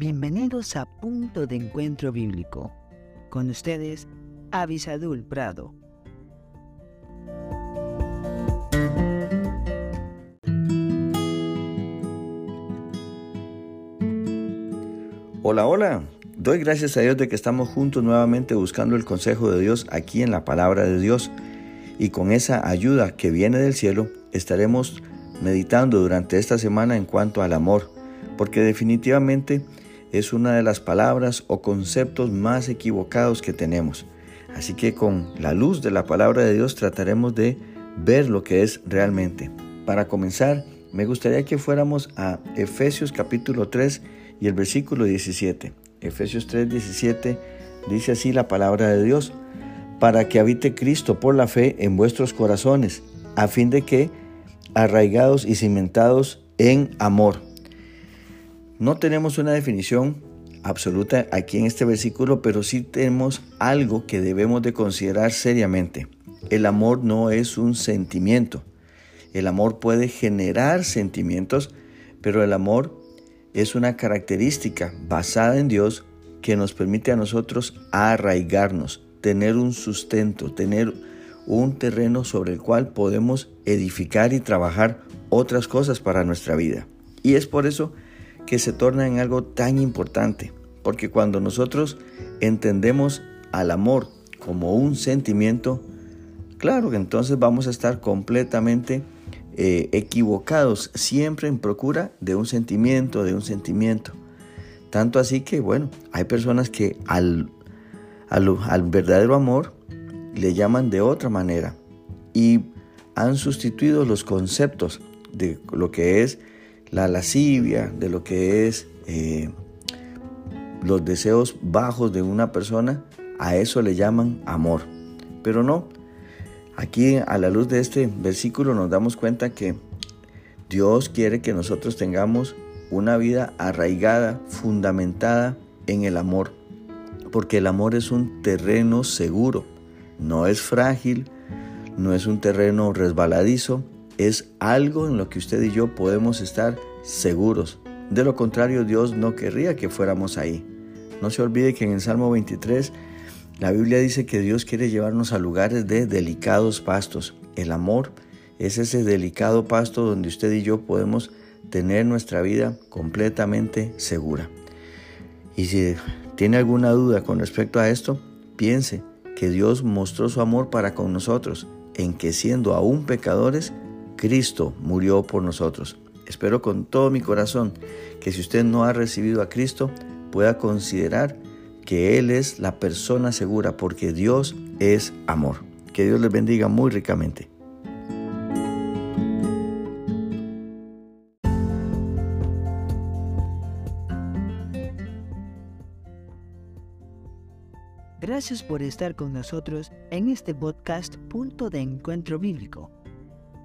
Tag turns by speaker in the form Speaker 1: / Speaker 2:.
Speaker 1: Bienvenidos a Punto de Encuentro Bíblico. Con ustedes, Avisadul Prado.
Speaker 2: Hola, hola. Doy gracias a Dios de que estamos juntos nuevamente buscando el consejo de Dios aquí en la palabra de Dios. Y con esa ayuda que viene del cielo, estaremos meditando durante esta semana en cuanto al amor, porque definitivamente es una de las palabras o conceptos más equivocados que tenemos. Así que con la luz de la palabra de Dios trataremos de ver lo que es realmente. Para comenzar, me gustaría que fuéramos a Efesios capítulo 3 y el versículo 17. Efesios 3, 17 dice así la palabra de Dios, para que habite Cristo por la fe en vuestros corazones, a fin de que, arraigados y cimentados en amor, no tenemos una definición absoluta aquí en este versículo, pero sí tenemos algo que debemos de considerar seriamente. El amor no es un sentimiento. El amor puede generar sentimientos, pero el amor es una característica basada en Dios que nos permite a nosotros arraigarnos, tener un sustento, tener un terreno sobre el cual podemos edificar y trabajar otras cosas para nuestra vida. Y es por eso que se torna en algo tan importante, porque cuando nosotros entendemos al amor como un sentimiento, claro que entonces vamos a estar completamente eh, equivocados, siempre en procura de un sentimiento, de un sentimiento. Tanto así que, bueno, hay personas que al, al verdadero amor le llaman de otra manera y han sustituido los conceptos de lo que es la lascivia, de lo que es eh, los deseos bajos de una persona, a eso le llaman amor. Pero no, aquí a la luz de este versículo nos damos cuenta que Dios quiere que nosotros tengamos una vida arraigada, fundamentada en el amor, porque el amor es un terreno seguro, no es frágil, no es un terreno resbaladizo, es algo en lo que usted y yo podemos estar seguros. De lo contrario, Dios no querría que fuéramos ahí. No se olvide que en el Salmo 23 la Biblia dice que Dios quiere llevarnos a lugares de delicados pastos. El amor es ese delicado pasto donde usted y yo podemos tener nuestra vida completamente segura. Y si tiene alguna duda con respecto a esto, piense que Dios mostró su amor para con nosotros, en que siendo aún pecadores, Cristo murió por nosotros. Espero con todo mi corazón que si usted no ha recibido a Cristo, pueda considerar que Él es la persona segura, porque Dios es amor. Que Dios les bendiga muy ricamente.
Speaker 1: Gracias por estar con nosotros en este podcast Punto de Encuentro Bíblico.